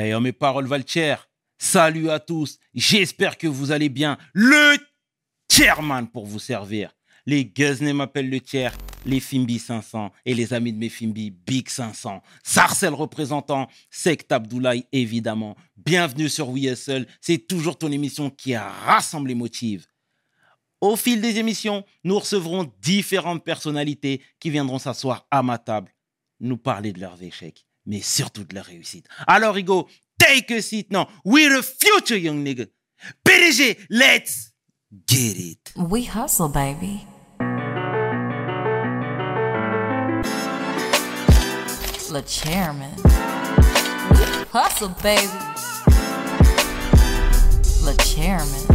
Hey, oh, mes paroles valent cher. Salut à tous. J'espère que vous allez bien. Le chairman pour vous servir. Les Guzney m'appellent le tiers, les Fimbi 500 et les amis de mes Fimbi Big 500. Sarcel représentant, Sect Abdoulaye évidemment. Bienvenue sur We Hustle. C'est toujours ton émission qui rassemble les motifs. Au fil des émissions, nous recevrons différentes personnalités qui viendront s'asseoir à ma table, nous parler de leurs échecs, mais surtout de leurs réussites. Alors, Rigo, take a seat now. We're the future, young nigga. PDG, let's get it. We hustle, baby. Le chairman. Hustle, baby. Le chairman.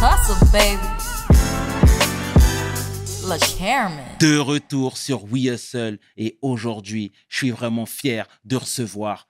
Hustle, baby. Le chairman. De retour sur We Hustle et aujourd'hui, je suis vraiment fier de recevoir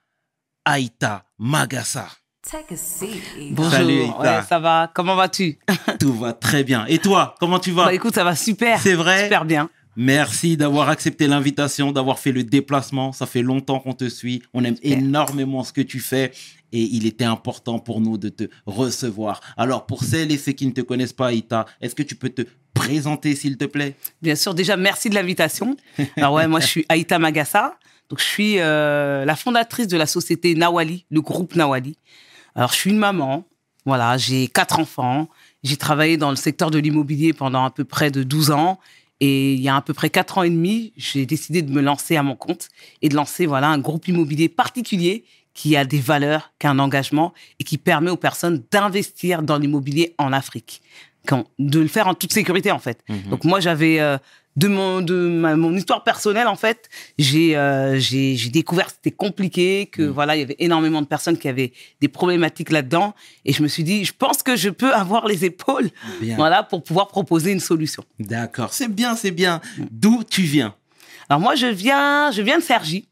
Aïta Magassa. Take a seat. Bonjour, Salut, Ita. Ouais, ça va Comment vas-tu? Tout va très bien. Et toi, comment tu vas? Bah écoute, ça va super. C'est vrai? Super bien. Merci d'avoir accepté l'invitation, d'avoir fait le déplacement. Ça fait longtemps qu'on te suit. On aime Super. énormément ce que tu fais et il était important pour nous de te recevoir. Alors, pour celles et ceux qui ne te connaissent pas, Aïta, est-ce que tu peux te présenter, s'il te plaît Bien sûr, déjà, merci de l'invitation. Alors ouais, moi, je suis Aïta Magassa. Donc, je suis euh, la fondatrice de la société Nawali, le groupe Nawali. Alors, je suis une maman. Voilà, j'ai quatre enfants. J'ai travaillé dans le secteur de l'immobilier pendant à peu près de 12 ans. Et il y a à peu près quatre ans et demi, j'ai décidé de me lancer à mon compte et de lancer voilà un groupe immobilier particulier qui a des valeurs, qui a un engagement et qui permet aux personnes d'investir dans l'immobilier en Afrique. Quand- de le faire en toute sécurité en fait. Donc moi j'avais euh, de mon de ma- mon histoire personnelle en fait, j'ai euh, j'ai j'ai découvert que c'était compliqué, que voilà il y avait énormément de personnes qui avaient des problématiques là-dedans et je me suis dit je pense que je peux avoir les épaules Bien. voilà pour pouvoir proposer une solution. D'accord, c'est bien, c'est bien. D'où tu viens? Alors moi, je viens, je viens de Cergy.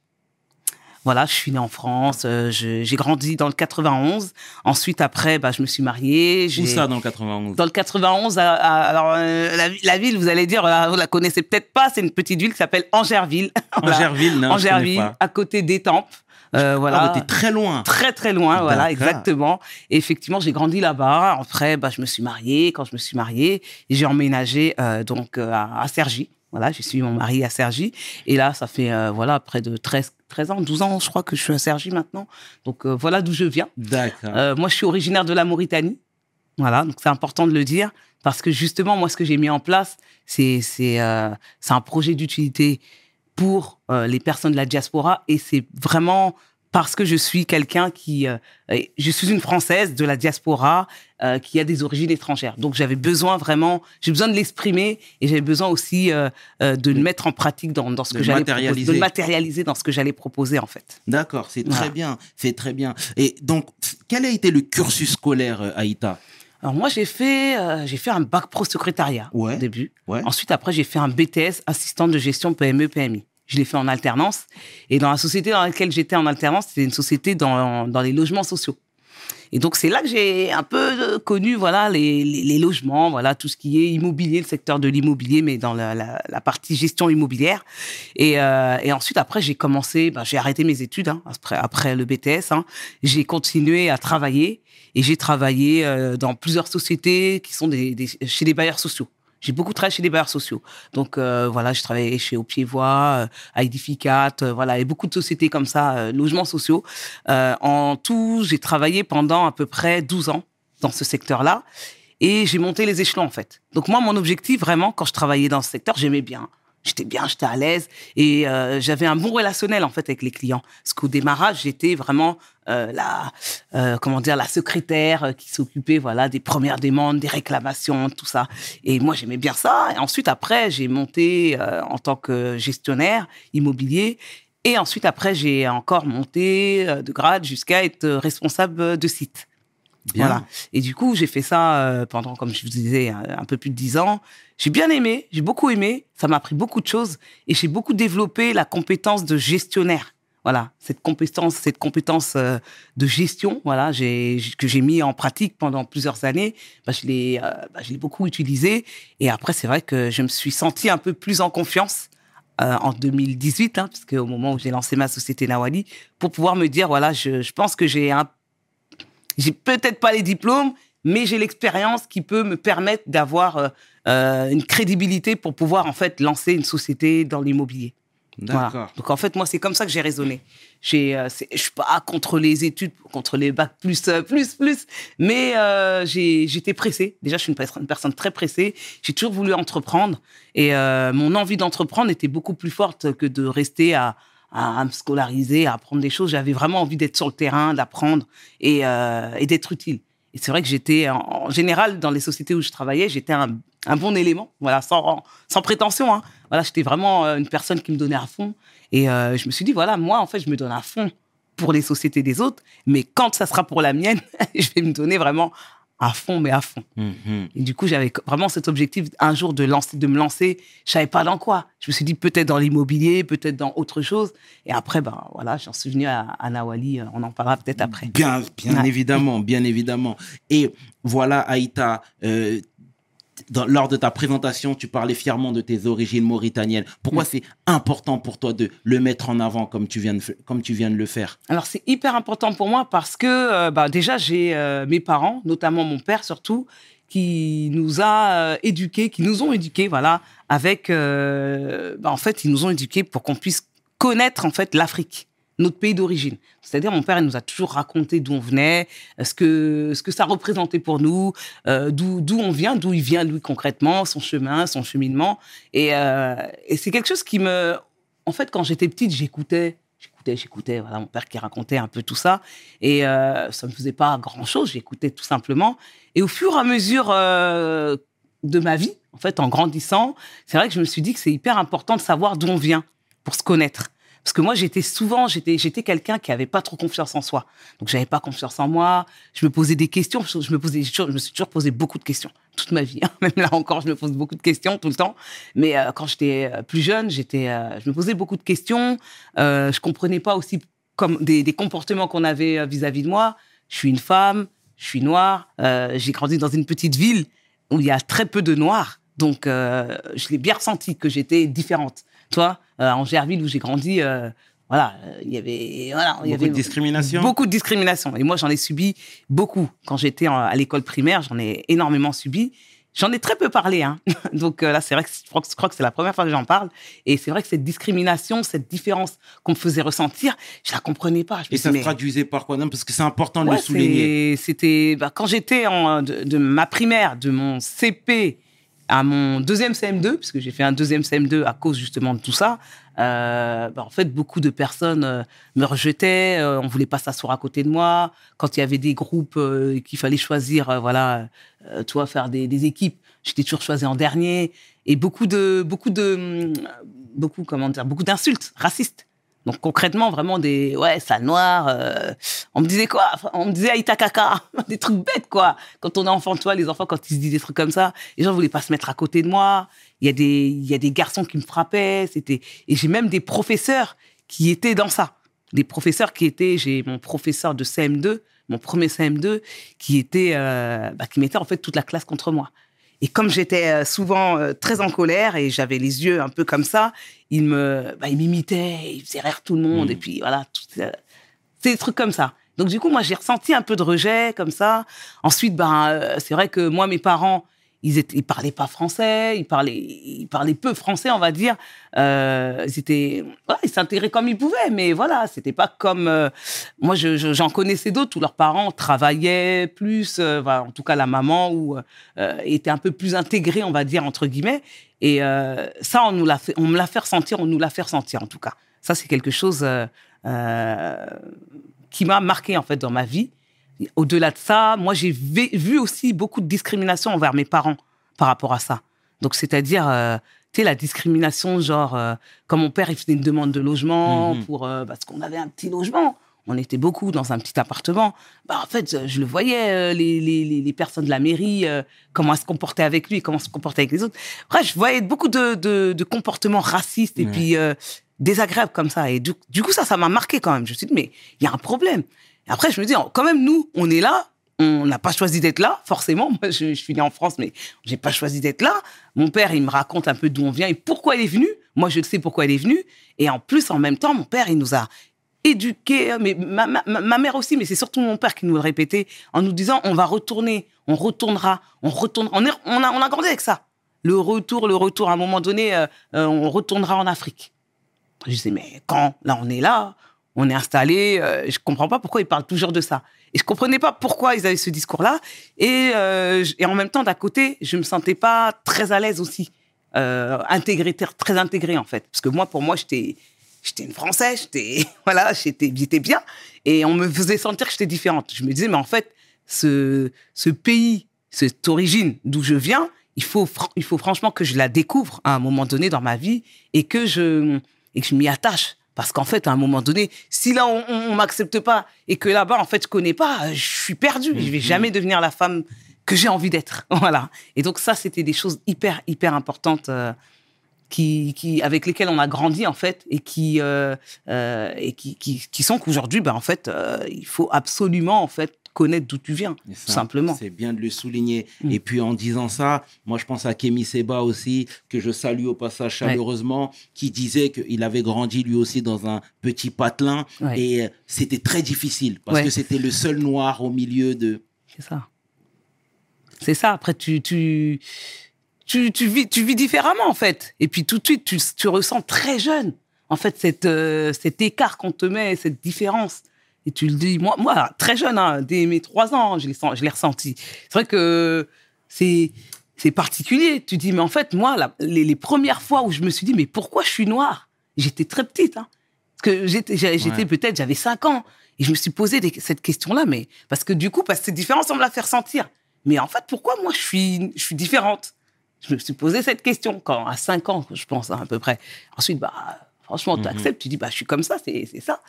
Voilà, je suis née en France, euh, j'ai grandi dans le 91. Ensuite, après, bah, je me suis mariée. Où ça dans le 91 Dans le 91, à- à- alors euh, la, la ville, vous allez dire, euh, vous la connaissez peut-être pas, c'est une petite ville qui s'appelle Angerville. Voilà. Angerville, non, je Angerville, pas. à côté d'Étampes. Euh, Ah, voilà. t'es très loin. Très très loin, voilà, exactement. Et effectivement, j'ai grandi là-bas. Après, bah, je me suis mariée. Quand je me suis mariée, j'ai emménagé euh, donc euh, à, à Cergy. Voilà, j'ai suivi mon mari à Cergy. Et là, ça fait euh, voilà près de 13, 13 ans, 12 ans, je crois que je suis à Cergy maintenant. Donc euh, voilà d'où je viens. D'accord. Euh, moi, je suis originaire de la Mauritanie. Voilà, donc c'est important de le dire parce que justement, moi, ce que j'ai mis en place, c'est c'est un projet d'utilité pour les personnes de la diaspora et c'est vraiment parce que je suis quelqu'un qui, euh, je suis une Française de la diaspora euh, qui a des origines étrangères. Donc j'avais besoin vraiment, j'ai besoin de l'exprimer et j'avais besoin aussi euh, de le mettre en pratique dans, dans ce De que j'allais de le matérialiser dans ce que j'allais proposer en fait. D'accord, c'est Voilà. très bien, c'est très bien. Et donc, quel a été le cursus scolaire, Aïta? Alors moi j'ai fait euh, j'ai fait un bac pro secrétariat Ouais. au début. Ouais. Ensuite après j'ai fait un BTS assistant de gestion PME PMI. Je l'ai fait en alternance et dans la société dans laquelle j'étais en alternance c'était une société dans dans les logements sociaux. Et donc c'est là que j'ai un peu euh, connu voilà les, les, logements voilà tout ce qui est immobilier le secteur de l'immobilier mais dans la, partie gestion immobilière et, euh, et ensuite après j'ai commencé bah, j'ai arrêté mes études hein, après après le BTS hein. j'ai continué à travailler et j'ai travaillé euh, dans plusieurs sociétés qui sont des- chez des bailleurs sociaux. J'ai beaucoup travaillé chez des bailleurs sociaux. Donc euh, voilà, j'ai travaillé chez Au Pied Voix, euh, à Edificat, euh, voilà, et beaucoup de sociétés comme ça, euh, logements sociaux. Euh, en tout, j'ai travaillé pendant à peu près 12 ans dans ce secteur-là et j'ai monté les échelons en fait. Donc moi, mon objectif vraiment, quand je travaillais dans ce secteur, j'aimais bien. J'étais bien, j'étais à l'aise et euh, j'avais un bon relationnel en fait avec les clients. Parce qu'au démarrage, j'étais vraiment euh, la, euh, comment dire, la secrétaire euh, qui s'occupait voilà des premières demandes, des réclamations, tout ça. Et moi, j'aimais bien ça. Et ensuite, après, j'ai monté euh, en tant que gestionnaire immobilier. Et ensuite, après, j'ai encore monté euh, de grade jusqu'à être responsable de site. Voilà. Et du coup, j'ai fait ça euh, pendant, comme je vous disais, un, peu plus de dix ans. J'ai bien aimé, j'ai beaucoup aimé. Ça m'a appris beaucoup de choses et j'ai beaucoup développé la compétence de gestionnaire. Voilà, cette compétence, cette compétence euh, de gestion, voilà, que j'ai mis en pratique pendant plusieurs années. Bah, je l'ai, euh, bah, je l'ai beaucoup utilisé. Et après, c'est vrai que je me suis sentie un peu plus en confiance en 2018, hein, puisque au moment où j'ai lancé ma société Nawali, pour pouvoir me dire, voilà, je, je pense que j'ai un... J'ai peut-être pas les diplômes, mais j'ai l'expérience qui peut me permettre d'avoir euh, euh, une crédibilité pour pouvoir en fait lancer une société dans l'immobilier. Voilà. D'accord. Donc en fait, moi, c'est comme ça que j'ai raisonné. J'ai, euh, je suis pas contre les études, contre les bacs plus, euh, plus, plus, mais euh, j'étais pressée. Déjà, je suis une, pers- une personne très pressée. J'ai toujours voulu entreprendre et mon envie d'entreprendre était beaucoup plus forte que de rester à, à, à me scolariser, à apprendre des choses. J'avais vraiment envie d'être sur le terrain, d'apprendre et, euh, d'être utile. Et c'est vrai que j'étais, en, général, dans les sociétés où je travaillais, j'étais un, un bon élément, voilà, sans, sans prétention. Hein. Voilà, j'étais vraiment euh, une personne qui me donnait à fond. Et euh, je me suis dit, voilà, moi, en fait, je me donne à fond pour les sociétés des autres, mais quand ça sera pour la mienne, je vais me donner vraiment à fond, mais à fond. Mhm. Et du coup, j'avais vraiment cet objectif un jour de lancer, de me lancer. Je savais pas dans quoi. Je me suis dit peut-être dans l'immobilier, peut-être dans autre chose. Et après, ben voilà, j'en suis venu à, à Nawali. euh, On en parlera peut-être après. Bien, bien Ouais. évidemment, bien évidemment. Et voilà, Aïta, euh, dans- lors de ta présentation, tu parlais fièrement de tes origines mauritaniennes. Pourquoi c'est important pour toi de le mettre en avant comme tu viens de, comme tu viens de le faire? Alors c'est hyper important pour moi parce que euh, bah, déjà j'ai euh, mes parents, notamment mon père surtout, qui nous a euh, éduqués, qui nous ont éduqués, voilà, avec, bah, en fait, ils nous ont éduqués pour qu'on puisse connaître en fait l'Afrique, notre pays d'origine. C'est-à-dire mon père il nous a toujours raconté d'où on venait, euh, ce que ce que ça représentait pour nous, euh, d'où on vient, d'où il vient lui concrètement, son chemin, son cheminement, et, euh, et c'est quelque chose qui me, en fait, quand j'étais petite, j'écoutais j'écoutais, j'écoutais, voilà, mon père qui racontait un peu tout ça. Et euh, ça me faisait pas grand-chose, j'écoutais tout simplement. Et au fur et à mesure de ma vie, en fait, en grandissant, c'est vrai que je me suis dit que c'est hyper important de savoir d'où on vient pour se connaître. Parce que moi, j'étais souvent, j'étais, j'étais quelqu'un qui avait pas trop confiance en soi. Donc, j'avais pas confiance en moi. Je me posais des questions. Je me posais, je me suis toujours posé beaucoup de questions toute ma vie. hein. Même là encore, je me pose beaucoup de questions tout le temps. Mais euh, quand j'étais euh, plus jeune, j'étais, euh, je me posais beaucoup de questions. Euh, je comprenais pas aussi comme des, comportements qu'on avait vis-à-vis de moi. Je suis une femme, je suis noire. j'ai grandi dans une petite ville où il y a très peu de noirs. Donc, je l'ai bien ressenti que j'étais différente. Toi, en Gerville où j'ai grandi, euh, voilà, euh, il y avait, voilà, il y Beaucoup avait de discrimination Beaucoup de discrimination. Et moi, j'en ai subi beaucoup. Quand j'étais à l'école primaire, j'en ai énormément subi. J'en ai très peu parlé. Hein. Donc euh, là, c'est vrai que je crois que, c'est la première fois que j'en parle. Et c'est vrai que cette discrimination, cette différence qu'on me faisait ressentir, je la comprenais pas. Je Et ça se mais- traduisait par quoi? Non, Parce que c'est important de Ouais, le souligner. C'était bah, quand j'étais de ma primaire, de mon CP à mon deuxième CM2, puisque j'ai fait un deuxième CM2 à cause justement de tout ça. euh, bah, en fait, beaucoup de personnes euh, me rejetaient. euh, on voulait pas s'asseoir à côté de moi. Quand il y avait des groupes euh, qu'il fallait choisir, voilà, euh, toi faire des, des équipes, j'étais toujours choisi en dernier. Et beaucoup de beaucoup de hum, beaucoup comment dire beaucoup d'insultes racistes. Donc concrètement, vraiment des ouais, sale noir. euh, on me disait quoi? On me disait Aïta Kaka, des trucs bêtes quoi. Quand on est enfant, toi, les enfants, quand ils se disent des trucs comme ça, les gens voulaient pas se mettre à côté de moi. Il y a des il y a des garçons qui me frappaient. C'était et j'ai même des professeurs qui étaient dans ça. Des professeurs qui étaient, j'ai mon professeur de CM2, mon premier CM2, qui était euh, bah, qui mettait en fait toute la classe contre moi. Et comme j'étais euh, souvent euh, très en colère et j'avais les yeux un peu comme ça, il me, bah, il m'imitait, il faisait rire tout le monde. Mhm. Et puis voilà, tout, euh, c'est des trucs comme ça. Donc du coup, moi, j'ai ressenti un peu de rejet comme ça. Ensuite, ben, euh, c'est vrai que moi, mes parents, ils étaient, parlaient pas français, ils parlaient, peu français, on va dire. Euh, ils s'intégraient comme ils pouvaient, mais voilà, c'était pas comme euh, moi. je- je- J'en connaissais d'autres où leurs parents travaillaient plus, euh, en tout cas la maman ou était un peu plus intégrée, on va dire entre guillemets. Et ça, on nous l'a fait, on me l'a fait ressentir, on nous l'a fait ressentir en tout cas. Ça, c'est quelque chose qui m'a marqué en fait dans ma vie. Au-delà de ça, moi, j'ai vu aussi beaucoup de discrimination envers mes parents par rapport à ça. Donc, c'est-à-dire, euh, tu sais, la discrimination, genre, euh, quand mon père, il faisait une demande de logement Mhm. pour, euh, parce qu'on avait un petit logement. On était beaucoup dans un petit appartement. Bah, en fait, je le voyais, les, les, les- personnes de la mairie, comment elles se comportaient avec lui, comment elles se comportaient avec les autres. Bref, je voyais beaucoup de, de, de comportements racistes et puis désagréables comme ça. Et du, du coup, ça, ça m'a marqué quand même. Je me suis dit, mais il y a un problème. Après, je me dis, quand même, nous, on est là, on n'a pas choisi d'être là, forcément. Moi, je, suis né en France, mais j'ai pas choisi d'être là. Mon père, il me raconte un peu d'où on vient et pourquoi il est venu. Moi, je sais pourquoi il est venu. Et en plus, en même temps, mon père, il nous a éduqués, mais ma, ma- ma- mère aussi, mais c'est surtout mon père qui nous le répétait, en nous disant, on va retourner, on retournera, on retournera. On, a, on a grandi avec ça. Le retour, le retour. À un moment donné, euh, euh, on retournera en Afrique. Je disais, mais quand? Là, on est là, on est installé. euh, je comprends pas pourquoi ils parlent toujours de ça. Et je comprenais pas pourquoi ils avaient ce discours-là. Et, euh, et en même temps, d'à côté, je me sentais pas très à l'aise aussi. Euh, très intégré, en fait. Parce que moi, pour moi, j'étais, j'étais une Française, j'étais, voilà, j'étais, bien. Et on me faisait sentir que j'étais différente. Je me disais, mais en fait, ce, ce pays, cette origine d'où je viens, il faut, il faut franchement que je la découvre à un moment donné dans ma vie et que je, et que je m'y attache. Parce qu'en fait, à un moment donné, si là, on, on, on m'accepte pas et que là-bas, en fait, je connais pas, je suis perdu. Je vais jamais devenir la femme que j'ai envie d'être. Voilà. Et donc, ça, c'était des choses hyper, hyper importantes euh, qui, qui, avec lesquelles on a grandi, en fait, et qui, euh, euh, et qui, qui, qui sont qu'aujourd'hui, ben, en fait, euh, il faut absolument, en fait, connaître d'où tu viens, tout simplement. C'est bien de le souligner. Mm. Et puis en disant ça, moi je pense à Kémy Seba aussi, que je salue au passage chaleureusement, qui disait qu'il avait grandi lui aussi dans un petit patelin. Ouais. Et euh, c'était très difficile parce Ouais. que c'était le seul noir au milieu de. C'est ça. C'est ça. Après, tu, tu, tu, tu, vis, tu vis différemment, en fait. Et puis, tout de suite, tu, tu ressens très jeune, en fait, cette, euh, cet écart qu'on te met, cette différence. Et tu le dis, moi, moi très jeune, hein, dès mes trois ans, je l'ai, ressenti. C'est vrai que c'est, c'est particulier. Tu dis, mais en fait, moi, la- les, les premières fois où je me suis dit, mais pourquoi je suis noire? J'étais très petite. Hein. Parce que j'étais, Ouais. peut-être, j'avais cinq ans. Et je me suis posé des- cette question-là, mais parce que du coup, parce que cette différence, on me l'a fait ressentir. Mais en fait, pourquoi moi, je suis, je suis différente? Je me suis posé cette question quand, à 5 ans, je pense, hein, à peu près. Ensuite, bah, franchement, tu acceptes, tu dis, bah, je suis comme ça, c'est c'est ça.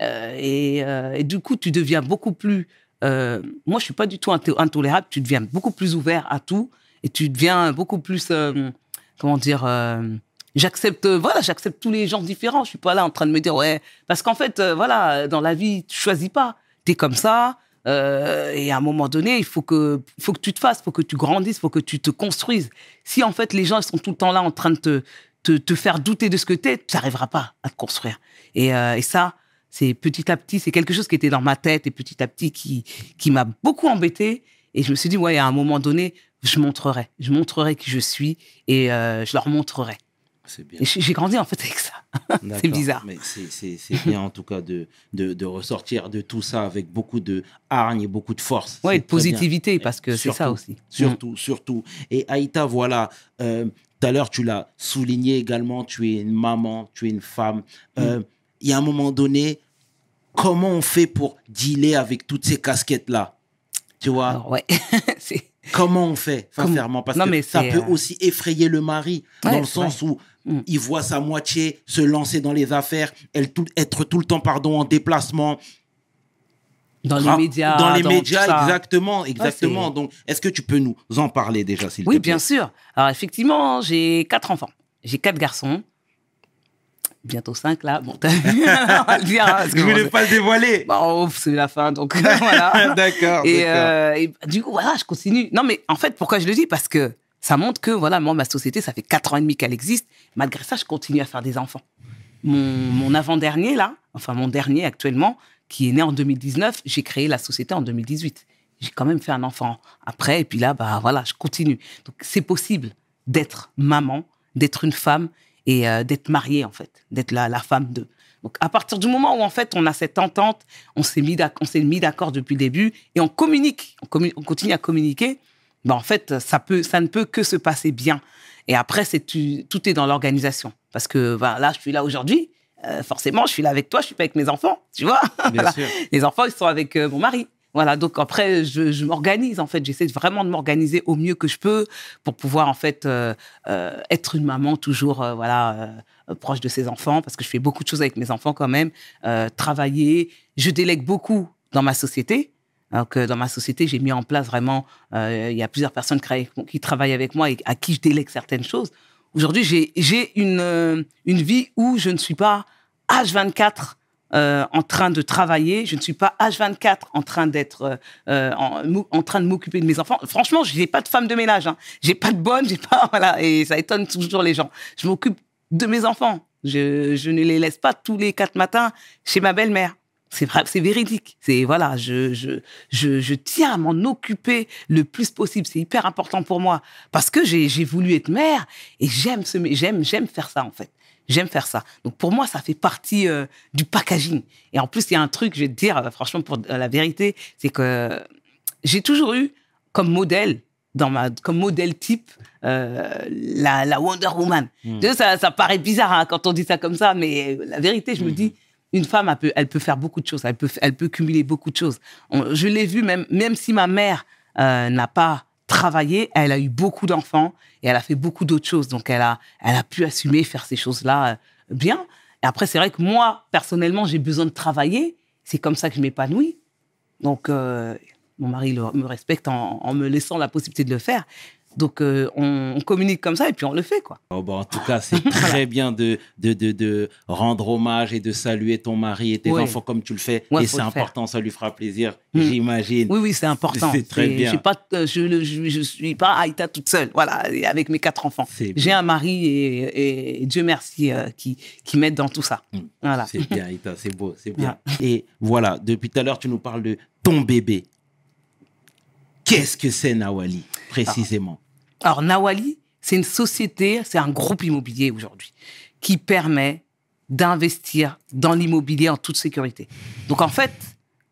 Euh, et, euh, et du coup, tu deviens beaucoup plus. euh, moi, je suis pas du tout intolérable. Tu deviens beaucoup plus ouvert à tout et tu deviens beaucoup plus. comment dire J'accepte, voilà, j'accepte tous les gens différents. Je suis pas là en train de me dire ouais, parce qu'en fait, voilà, dans la vie, tu choisis pas. T'es comme ça. et à un moment donné, il faut que, faut que tu te fasses, faut que tu grandisses, faut que tu te construises. Si en fait les gens sont tout le temps là en train de te, te, te faire douter de ce que t'es, tu n'arriveras pas à te construire. Et, et ça, c'est petit à petit, c'est quelque chose qui était dans ma tête et petit à petit qui, qui m'a beaucoup embêté. Et je me suis dit, ouais, à un moment donné, je montrerai. Je montrerai qui je suis et euh, je leur montrerai. C'est bien. J'ai grandi en fait avec ça. D'accord. bizarre. Mais c'est- c'est c'est bien en tout cas de, de, de ressortir de tout ça avec beaucoup de hargne et beaucoup de force. Ouais, C'est de bien. positivité, parce que c'est ça aussi. Surtout, surtout. Et Aïta, voilà, euh, tout à l'heure, tu l'as souligné également, tu es une maman, tu es une femme. Euh, Il y a un moment donné, comment on fait pour dealer avec toutes ces casquettes-là? Tu vois? Alors, ouais. c'est Comment on fait, sincèrement? Parce Non, que ça peut euh, aussi effrayer le mari, Ouais, dans le sens où Mm. il voit sa moitié se lancer dans les affaires, elle tout- être tout le temps pardon, en déplacement. dans les médias. Dans les médias, ça. exactement. exactement. c'est- Donc, est-ce que tu peux nous en parler déjà, s'il Oui, te plaît? bien sûr. Alors, effectivement, j'ai quatre enfants. J'ai quatre garçons. Bientôt cinq, là. Bon, t'as vu, on va le dire. hein, parce que Je voulais bon, pas le dévoiler. Bon, c'est la fin, donc voilà. d'accord. Et, euh, et du coup, voilà, je continue. Non, mais en fait, pourquoi je le dis? Parce que ça montre que, voilà, moi, ma société, ça fait quatre ans et demi qu'elle existe. Malgré ça, je continue à faire des enfants. Mon, mon avant-dernier, là, enfin, mon dernier actuellement, qui est né en 2019, j'ai créé la société en 2018. J'ai quand même fait un enfant après, et puis là, bah voilà, je continue. Donc, c'est possible d'être maman, d'être une femme et euh, d'être mariée, en fait, d'être la, la femme de. Donc, à partir du moment où, en fait, on a cette entente, on s'est mis d'accord depuis le début et on communique, on, continue à communiquer, ben, en fait, ça, peut, ça ne peut que se passer bien. Et après, c'est tout est dans l'organisation. Parce que ben, là, je suis là aujourd'hui, euh, forcément, je suis là avec toi, je suis pas avec mes enfants, tu vois. Bien sûr. Les enfants, ils sont avec euh, mon mari. Voilà, donc après, je, je m'organise, en fait. J'essaie vraiment de m'organiser au mieux que je peux pour pouvoir, en fait, euh, euh, être une maman toujours, euh, voilà, euh, proche de ses enfants, parce que je fais beaucoup de choses avec mes enfants quand même. Euh, travailler. Je délègue beaucoup dans ma société. Donc, dans ma société, j'ai mis en place vraiment, euh, il y a plusieurs personnes qui travaillent, avec moi et à qui je délègue certaines choses. Aujourd'hui, j'ai une, une vie où je ne suis pas H24 euh, en train de travailler. Je ne suis pas H24 en train d'être euh, euh, en, en train de m'occuper de mes enfants. Franchement, je n'ai pas de femme de ménage. Hein. J'ai pas de bonne, j'ai pas voilà. Et ça étonne toujours les gens. Je m'occupe de mes enfants. Je, je ne les laisse pas tous les quatre matins chez ma belle-mère. C'est vrai, c'est véridique. C'est voilà, je, je, je, je tiens à m'en occuper le plus possible. C'est hyper important pour moi parce que j'ai voulu être mère et j'aime ce, j'aime, j'aime faire ça en fait. J'aime faire ça. Donc pour moi, ça fait partie euh, du packaging. Et en plus, il y a un truc, je vais te dire, euh, franchement, pour euh, la vérité, c'est que j'ai toujours eu comme modèle, dans ma, comme modèle type, euh, la, la Wonder Woman. Mm. Sais, Ça, ça paraît bizarre hein, quand on dit ça comme ça, mais la vérité, je me Mhm. dis, une femme, elle peut, elle peut faire beaucoup de choses, elle peut, elle peut cumuler beaucoup de choses. On- je l'ai vu, même, même si ma mère euh, n'a pas travaillé, elle a eu beaucoup d'enfants et elle a fait beaucoup d'autres choses. Donc, elle a, elle a pu assumer, faire ces choses-là euh, bien. Et après, c'est vrai que moi, personnellement, j'ai besoin de travailler. C'est comme ça que je m'épanouis. Donc, euh, mon mari me respecte en me laissant la possibilité de le faire. Donc, euh, on, on communique comme ça et puis on le fait, quoi. Oh, bah, en tout cas, c'est très bien de, de, de, de rendre hommage et de saluer ton mari et tes Ouais. enfants comme tu le fais. Ouais, et c'est important, ça lui fera plaisir, Mm. j'imagine. Oui, oui, c'est important. C'est très bien. j'ai Pas, euh, je ne je, je suis pas Aïta toute seule, voilà, avec mes quatre enfants. J'ai un mari et, Dieu merci euh, qui, qui m'aide dans tout ça. Mm. Voilà. C'est bien, Ita, c'est beau, c'est bien. Et voilà, depuis tout à l'heure, tu nous parles de ton bébé. Qu'est-ce que c'est Nawali, précisément? Alors, Nawali, c'est une société, c'est un groupe immobilier aujourd'hui qui permet d'investir dans l'immobilier en toute sécurité. Donc, en fait,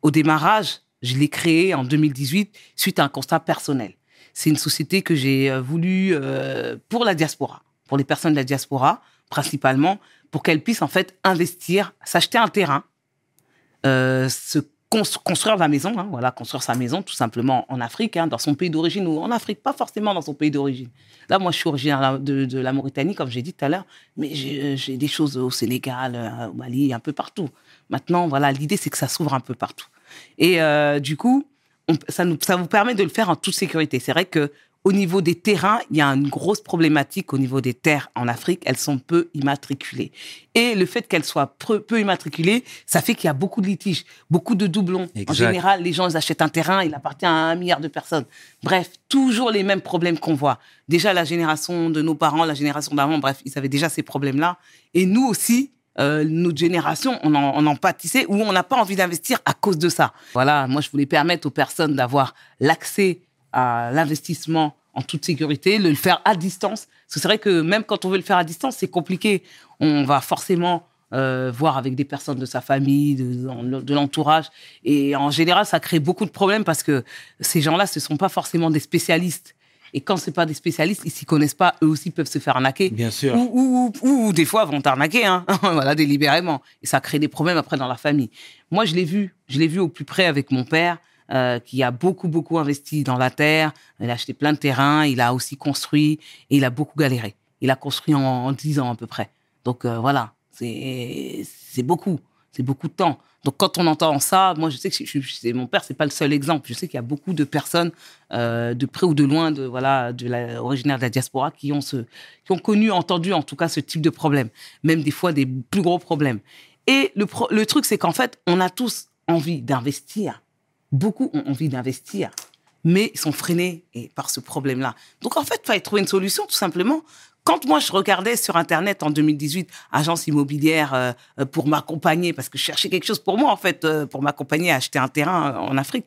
au démarrage, je l'ai créé en 2018 suite à un constat personnel. C'est une société que j'ai euh, voulu euh, pour la diaspora, pour les personnes de la diaspora, principalement, pour qu'elles puissent en fait investir, s'acheter un terrain, euh, se construire la maison, hein, voilà, construire sa maison tout simplement en Afrique, hein, dans son pays d'origine ou en Afrique, pas forcément dans son pays d'origine. Là, moi, je suis originaire de, de la Mauritanie, comme j'ai dit tout à l'heure, mais j'ai j'ai des choses au Sénégal, euh, au Mali, un peu partout. Maintenant, voilà, l'idée, c'est que ça s'ouvre un peu partout. Et euh, du coup, ça, nous, ça vous permet de le faire en toute sécurité. C'est vrai que au niveau des terrains, il y a une grosse problématique au niveau des terres en Afrique. Elles sont peu immatriculées. Et le fait qu'elles soient peu, peu immatriculées, ça fait qu'il y a beaucoup de litiges, beaucoup de doublons. En général, les gens ils achètent un terrain, il appartient à un milliard de personnes. Bref, toujours les mêmes problèmes qu'on voit. Déjà, la génération de nos parents, la génération d'avant, bref, ils avaient déjà ces problèmes-là. Et nous aussi, euh, notre génération, on en, on en pâtissait ou on n'a pas envie d'investir à cause de ça. Voilà, moi, je voulais permettre aux personnes d'avoir l'accès à l'investissement en toute sécurité, le faire à distance. Parce que c'est vrai que même quand on veut le faire à distance, c'est compliqué. On va forcément euh, voir avec des personnes de sa famille, de, de l'entourage. Et en général, ça crée beaucoup de problèmes parce que ces gens-là, ce ne sont pas forcément des spécialistes. Et quand ce pas des spécialistes, ils s'y connaissent pas, eux aussi peuvent se faire arnaquer. Bien sûr. Ou, ou, ou- ou des fois vont t'arnaquer, hein. voilà, délibérément. Et ça crée des problèmes après dans la famille. Moi, je l'ai vu, je l'ai vu au plus près avec mon père, euh, qui a beaucoup, beaucoup investi dans la terre. Il a acheté plein de terrains, il a aussi construit et il a beaucoup galéré. Il a construit en, en 10 ans à peu près. Donc euh, voilà, c'est beaucoup, c'est beaucoup de temps. Donc quand on entend ça, moi je sais que je, mon père c'est pas le seul exemple. Je sais qu'il y a beaucoup de personnes euh, de près ou de loin, de voilà, de la, originaires de la diaspora, qui ont qui ont connu, entendu en tout cas ce type de problème, même des fois des plus gros problèmes. Et le, le truc c'est qu'en fait, on a tous envie d'investir. Beaucoup ont envie d'investir, mais ils sont freinés et par ce problème-là. Donc en fait, il fallait trouver une solution tout simplement. Quand moi je regardais sur internet en 2018 agence immobilière euh, pour m'accompagner parce que je cherchais quelque chose pour moi en fait euh, pour m'accompagner à acheter un terrain euh, en Afrique,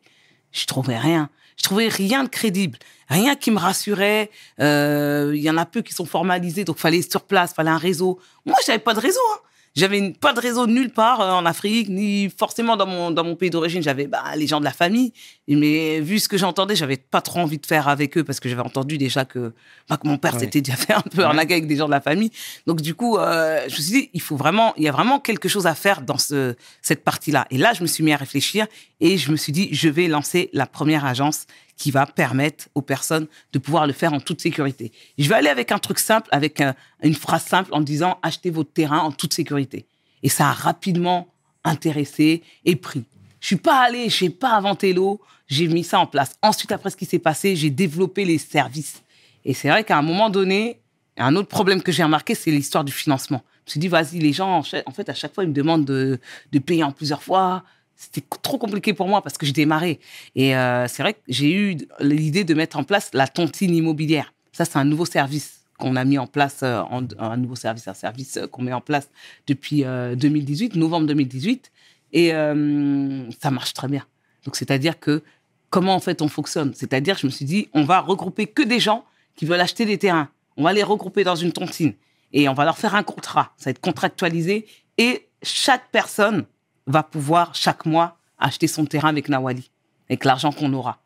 je trouvais rien. Je trouvais rien de crédible, rien qui me rassurait. Il y en a peu qui sont formalisés, donc fallait sur place, fallait un réseau. Moi, j'avais pas de réseau. Hein. J'avais pas de réseau nulle part euh, en Afrique, ni forcément dans mon, dans mon pays d'origine. J'avais bah, les gens de la famille. Mais vu ce que j'entendais, j'avais pas trop envie de faire avec eux parce que j'avais entendu déjà que, bah, que mon père Ouais. s'était déjà fait un peu arnaquer avec des gens de la famille. Donc du coup, euh, je me suis dit, il faut vraiment, il y a vraiment quelque chose à faire dans ce, cette partie-là. Et là, je me suis mis à réfléchir et je me suis dit, je vais lancer la première agence qui va permettre aux personnes de pouvoir le faire en toute sécurité. Je vais aller avec un truc simple, avec un- une phrase simple en disant achetez votre terrain en toute sécurité. Et ça a rapidement intéressé et pris. Je suis pas allé, je n'ai pas inventé l'eau, j'ai mis ça en place. Ensuite, après ce qui s'est passé, j'ai développé les services. Et c'est vrai qu'à un moment donné, un autre problème que j'ai remarqué, c'est l'histoire du financement. me suis dit, vas-y, les gens, en fait, à chaque fois, ils me demandent de, de payer en plusieurs fois. C'était trop compliqué pour moi parce que je démarrais. Et euh, c'est vrai que j'ai eu l'idée de mettre en place la tontine immobilière. Ça, c'est un nouveau service qu'on a mis en place, euh, un nouveau service, un service euh, qu'on met en place depuis euh, 2018, novembre 2018. Et ça marche très bien. Donc, c'est-à-dire que comment en fait on fonctionne? C'est-à-dire, je me suis dit, on va regrouper que des gens qui veulent acheter des terrains. On va les regrouper dans une tontine et on va leur faire un contrat. Ça va être contractualisé et chaque personne va pouvoir chaque mois acheter son terrain avec Nawali, avec l'argent qu'on aura.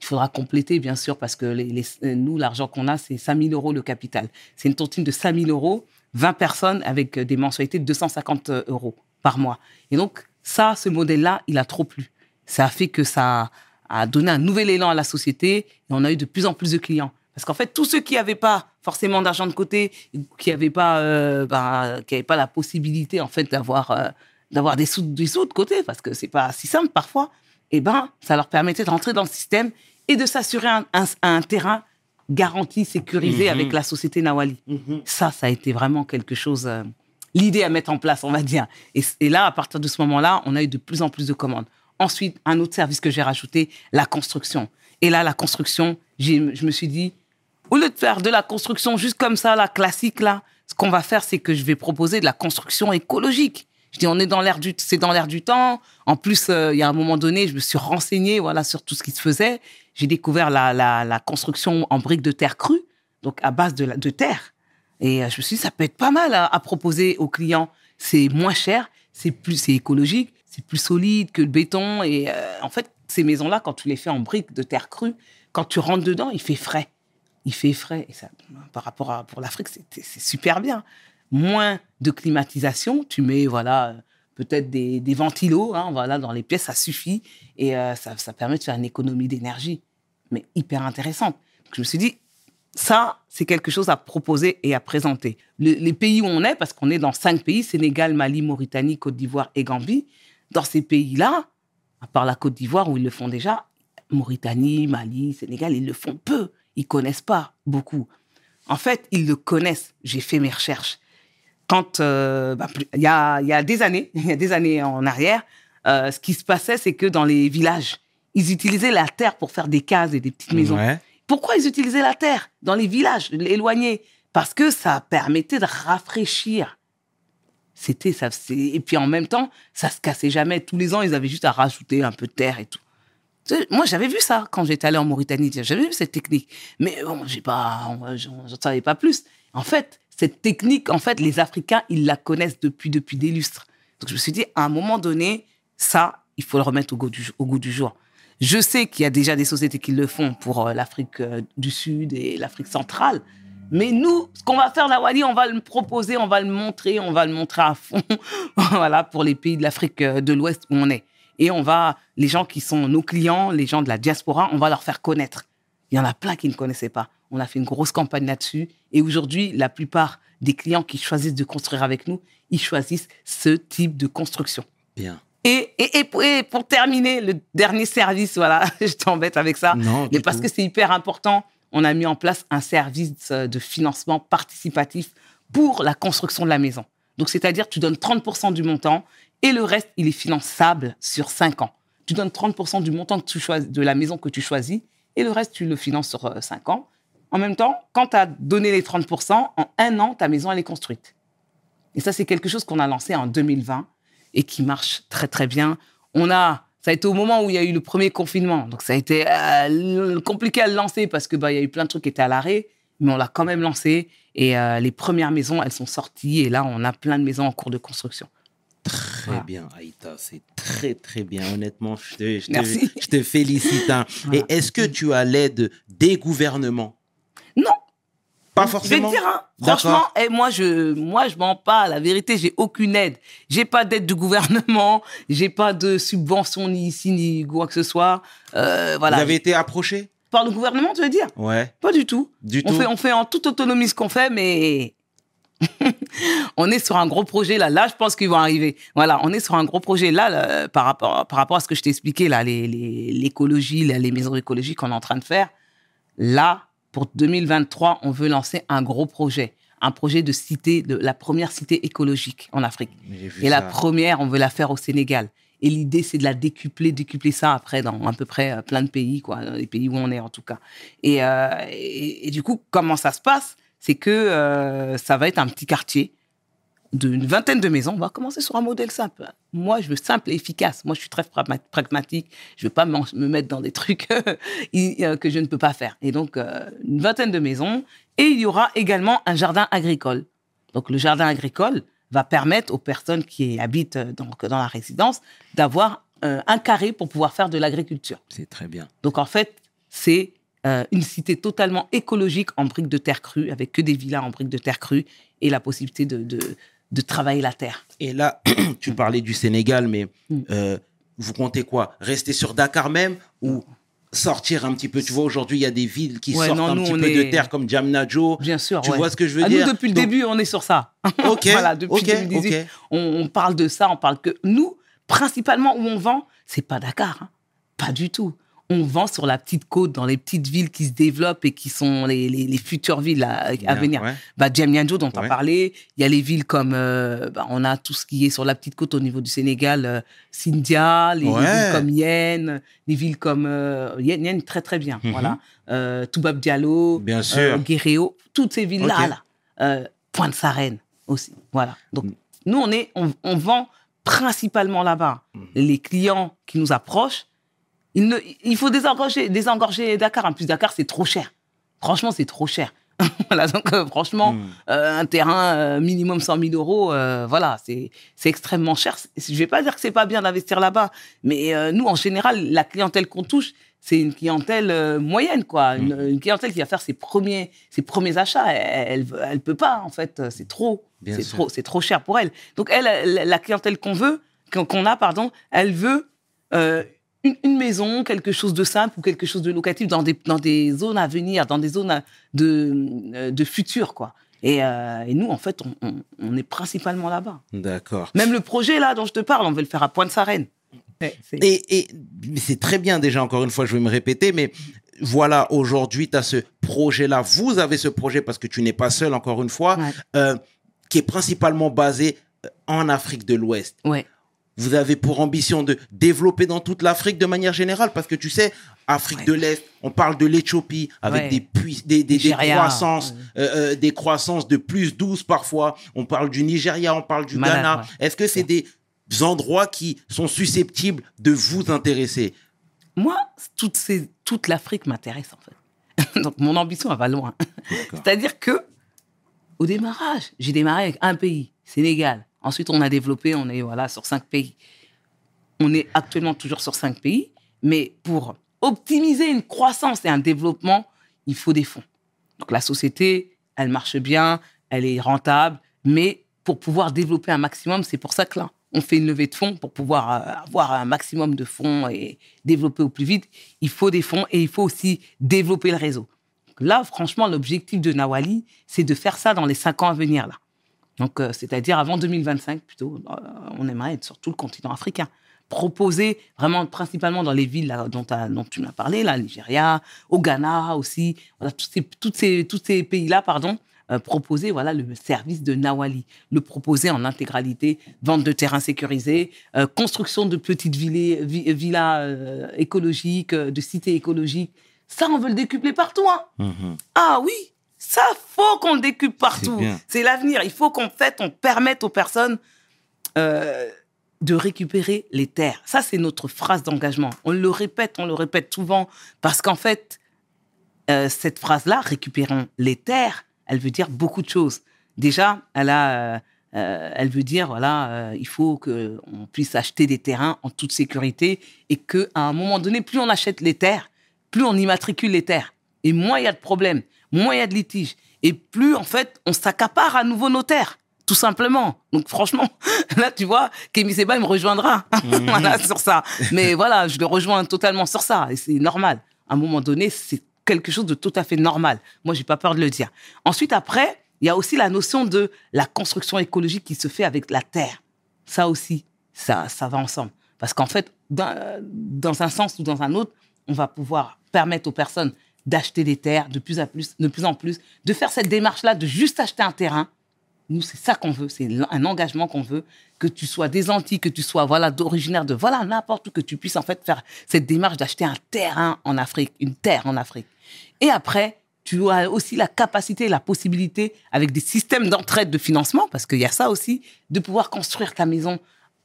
Il faudra compléter, bien sûr, parce que les, euh, nous, l'argent qu'on a, c'est 5 000 euros le capital. C'est une tontine de 5 000 euros, 20 personnes avec euh, des mensualités de 250 euros par mois. Et donc, ça, ce modèle-là, il a trop plu. Ça a fait que ça a donné un nouvel élan à la société et on a eu de plus en plus de clients. Parce qu'en fait, tous ceux qui n'avaient pas forcément d'argent de côté, qui n'avaient pas, euh, bah, pas la possibilité en fait d'avoir euh, d'avoir des sous, des sous de côté, parce que c'est pas si simple parfois, eh ben, ça leur permettait de rentrer dans le système et de s'assurer un, un- un terrain garanti, sécurisé Mhm. avec la société Nawali. Ça, ça a été vraiment quelque chose, euh, l'idée à mettre en place, on va dire. Et, et là, à partir de ce moment-là, on a eu de plus en plus de commandes. Ensuite, un autre service que j'ai rajouté, la construction. Et là, la construction, je me suis dit, au lieu de faire de la construction juste comme ça, la classique, là, ce qu'on va faire, c'est que je vais proposer de la construction écologique. Je dis, on est dans l'air du, c'est dans l'air du temps. En plus, euh, il y a un moment donné, je me suis renseigné, voilà, sur tout ce qui se faisait. J'ai découvert la, la, construction en briques de terre crue, donc à base de, de terre. Et euh, je me suis dit, ça peut être pas mal à, à proposer aux clients. C'est moins cher, c'est plus, c'est écologique, c'est plus solide que le béton. Et euh, en fait, ces maisons-là, quand tu les fais en briques de terre crue, quand tu rentres dedans, il fait frais. Il fait frais. Et ça, par rapport à pour l'Afrique, c'est super bien. Moins de climatisation. Tu mets, voilà, peut-être des, ventilos, hein, voilà, dans les pièces, ça suffit. Et euh, ça, permet de faire une économie d'énergie, mais hyper intéressante. Je me suis dit, ça, c'est quelque chose à proposer et à présenter. Le- les pays où on est, parce qu'on est dans cinq pays, Sénégal, Mali, Mauritanie, Côte d'Ivoire et Gambie, dans ces pays-là, à part la Côte d'Ivoire où ils le font déjà, Mauritanie, Mali, Sénégal, ils le font peu. Ils connaissent pas beaucoup. En fait, ils le connaissent. J'ai fait mes recherches. Quand, euh, bah, il y, a, il y a des années, il y a des années en arrière, euh, ce qui se passait, c'est que dans les villages, ils utilisaient la terre pour faire des cases et des petites maisons. Ouais. Pourquoi ils utilisaient la terre dans les villages éloignés Parce que ça permettait de rafraîchir. C'était ça. Et puis en même temps, ça se cassait jamais. Tous les ans, ils avaient juste à rajouter un peu de terre et tout. Moi, j'avais vu ça quand j'étais allé en Mauritanie. J'avais vu cette technique. Mais bon, j'ai pas, j'en savais pas plus. En fait, cette technique, en fait, les Africains, ils la connaissent depuis, depuis des lustres. Donc, je me suis dit, à un moment donné, ça, il faut le remettre au goût du, au goût du jour. Je sais qu'il y a déjà des sociétés qui le font pour euh, l'Afrique euh, du Sud et l'Afrique centrale. Mais nous, ce qu'on va faire, la Wally, on va le proposer, on va le montrer, on va le montrer à fond, voilà, pour les pays de l'Afrique euh, de l'Ouest où on est. Et on va, les gens qui sont nos clients, les gens de la diaspora, on va leur faire connaître. Il y en a plein qui ne connaissaient pas. On a fait une grosse campagne là-dessus. Et aujourd'hui, la plupart des clients qui choisissent de construire avec nous, ils choisissent ce type de construction. Bien. Et, et, et pour, et pour terminer, le dernier service, voilà, je t'embête avec ça. Non, Mais parce tout. que c'est hyper important, on a mis en place un service euh, de financement participatif pour la construction de la maison. Donc, c'est-à-dire, tu donnes 30% du montant et le reste, il est finançable sur 5 ans. Tu donnes 30% du montant que tu choisis, de la maison que tu choisis et le reste, tu le finances sur 5 ans. En même temps, quand tu as donné les 30%, en un an, ta maison, elle est construite. Et ça, c'est quelque chose qu'on a lancé en 2020 et qui marche très, très bien. On a, ça a été au moment où il y a eu le premier confinement. Donc, ça a été euh, compliqué à le lancer parce que, bah, il y a eu plein de trucs qui étaient à l'arrêt, mais on l'a quand même lancé. Et euh, les premières maisons, elles sont sorties. Et là, on a plein de maisons en cours de construction. Très Voilà. bien, Aïta, c'est très très bien. Honnêtement, je te, je te- Merci. je te félicite. hein. Voilà. Et est-ce que tu as l'aide des gouvernements? Pas Je vais forcément. te dire, hein, franchement, eh, moi, je, moi, je mens pas. La vérité, j'ai aucune aide. J'ai pas d'aide du gouvernement. J'ai pas de subvention ni ici ni quoi que ce soit. Euh, voilà. Vous avez été approché? Par le gouvernement, tu veux dire? Ouais, Pas du tout. du On tout. fait, on fait en toute autonomie ce qu'on fait, mais on est sur un gros projet là. Là, je pense qu'ils vont arriver. Voilà, on est sur un gros projet là, là, par rapport par rapport à ce que je t'ai expliqué là, les- les- l'écologie, les, les maisons écologiques qu'on est en train de faire. Là, pour 2023, on veut lancer un gros projet, un projet de cité, de la première cité écologique en Afrique. Et la première, on veut la faire au Sénégal. Et l'idée, c'est de la décupler, décupler ça après dans à peu près euh, plein de pays, quoi, dans les pays où on est en tout cas. Et, euh, et, et du coup, comment ça se passe? C'est que euh, ça va être un petit quartier d'une vingtaine de maisons. On va commencer sur un modèle simple. Moi, je veux simple et efficace. Moi, je suis très pragma- pragmatique. Je veux pas me mettre dans des trucs euh, que je ne peux pas faire. Et donc, euh, une vingtaine de maisons. Et il y aura également un jardin agricole. Donc, le jardin agricole va permettre aux personnes qui habitent euh, donc, dans la résidence d'avoir un carré pour pouvoir faire de l'agriculture. C'est très bien. Donc, en fait, c'est euh, une cité totalement écologique en briques de terre crue, avec que des villas en briques de terre crue et la possibilité de, de, de travailler la terre. Et là, tu parlais du Sénégal, mais Mm. euh, vous comptez quoi? Rester sur Dakar même ou sortir un petit peu? Tu vois, aujourd'hui, il y a des villes qui Ouais, sortent non, un nous, petit peu de terre comme Jamnajo. Bien sûr. Tu ouais. vois ce que je veux Ah, dire? Nous, depuis le Donc, début, on est sur ça. Ok. voilà, depuis ok, 2018, ok. on, on parle de ça, on parle que nous, principalement où on vend, c'est pas Dakar, hein. pas du tout. On vend sur la petite côte, dans les petites villes qui se développent et qui sont les, les- les futures villes à, à venir. ouais. Bah, dont tu Ouais. as parlé, il y a les villes comme, euh, bah, on a tout ce qui est sur la petite côte au niveau du Sénégal, euh, Sindia, les, les villes comme Yen, les villes comme euh, Yen, Yen, très très bien, Mhm. voilà. Euh, Toubab Diallo, Bien euh, sûr. Guéréo, toutes ces villes-là, là. Euh, Pointe-Sarène aussi, voilà. Donc, Mm. nous, on, est, on, on vend principalement là-bas. Mhm. Les clients qui nous approchent, il, ne, il faut désengorger, Dakar. En plus, Dakar, c'est trop cher. Franchement, c'est trop cher. voilà, donc euh, franchement, Mm. euh, un terrain euh, minimum 100 000 euros, voilà, c'est extrêmement cher. Je vais pas dire que c'est pas bien d'investir là-bas, mais nous, en général, la clientèle qu'on touche, c'est une clientèle moyenne, quoi. Une, une clientèle qui va faire ses premiers, ses premiers achats. Elle, elle, elle peut pas, en fait. C'est trop. C'est trop, trop cher pour elle. Donc, elle, la clientèle qu'on veut, qu'on a, pardon, elle veut une, une maison, quelque chose de simple ou quelque chose de locatif dans des, dans des zones à venir, dans des zones de, euh, de futur, quoi. Et, euh, et nous, en fait, on, on- on est principalement là-bas. D'accord. Même le projet, là, dont je te parle, on veut le faire à Pointe-Sarène. Ouais, Et, et c'est très bien déjà, encore une fois, je vais me répéter, mais voilà, aujourd'hui, tu as ce projet-là. Vous avez ce projet parce que tu n'es pas seul, encore une fois, Ouais. euh, qui est principalement basé en Afrique de l'Ouest. ouais. Vous avez pour ambition de développer dans toute l'Afrique de manière générale parce que tu sais, Afrique Ouais. de l'Est, on parle de l'Éthiopie avec Ouais. des, puis- des, des, des Nigeria, croissances, ouais. euh, euh, des croissances de plus 12 parfois. On parle du Nigeria, on parle du Malade, Ghana. ouais. Est-ce que c'est des endroits qui sont susceptibles de vous intéresser? Moi, toute, ces, toute l'Afrique m'intéresse, en fait. Donc, mon ambition, elle va loin. C'est-à-dire que, au démarrage, j'ai démarré avec un pays, Sénégal. Ensuite, on a développé, on est voilà, sur cinq pays. On est actuellement toujours sur cinq pays, mais pour optimiser une croissance et un développement, il faut des fonds. Donc, la société, elle marche bien, elle est rentable, mais pour pouvoir développer un maximum, c'est pour ça que là, on fait une levée de fonds pour pouvoir euh, avoir un maximum de fonds et développer au plus vite. Il faut des fonds et il faut aussi développer le réseau. Là, franchement, l'objectif de Nawali, c'est de faire ça dans les cinq ans à venir. Là. Donc, euh, c'est-à-dire avant 2025, plutôt, euh, on aimerait être sur tout le continent africain. Proposer vraiment, principalement dans les villes là, dont, tu m'as parlé, là, Nigeria, au Ghana aussi, voilà, tous ces, toutes ces, tous ces pays-là, pardon, euh, proposer voilà, le service de Nawali, le proposer en intégralité, vente de terrains sécurisés, construction de petites villas, vi- villas écologiques, de cités écologiques. Ça, on veut le décupler partout. Hein. Mhm. Ah oui, ça faut qu'on le décupe partout. C'est l'avenir. Il faut qu'en fait on permette aux personnes euh, de récupérer les terres. Ça c'est notre phrase d'engagement. On le répète, on le répète souvent parce qu'en fait euh, cette phrase-là, récupérons les terres, elle veut dire beaucoup de choses. Déjà, elle a, euh, euh, elle veut dire voilà, euh, il faut que on puisse acheter des terrains en toute sécurité et que à un moment donné, plus on achète les terres, plus on immatricule les terres et moins il y a de problèmes, moins il y a de litiges et plus en fait on s'accapare à nouveau nos terres. Tout simplement. Donc franchement, là tu vois, Kémy Seba il me rejoindra voilà, sur ça. Mais voilà, je le rejoins totalement sur ça et c'est normal. À un moment donné, c'est quelque chose de tout à fait normal. Moi, j'ai pas peur de le dire. Ensuite, après, il y a aussi la notion de la construction écologique qui se fait avec la terre. Ça aussi, ça, ça va ensemble. Parce qu'en fait, dans, dans un sens ou dans un autre, on va pouvoir permettre aux personnes d'acheter des terres de plus, en plus, de plus en plus, de faire cette démarche-là, de juste acheter un terrain. Nous, c'est ça qu'on veut, c'est un engagement qu'on veut, que tu sois des Antilles, que tu sois voilà d'originaire de voilà n'importe où, que tu puisses en fait faire cette démarche d'acheter un terrain en Afrique, une terre en Afrique. Et après, tu as aussi la capacité, la possibilité, avec des systèmes d'entraide de financement, parce qu'il y a ça aussi, de pouvoir construire ta maison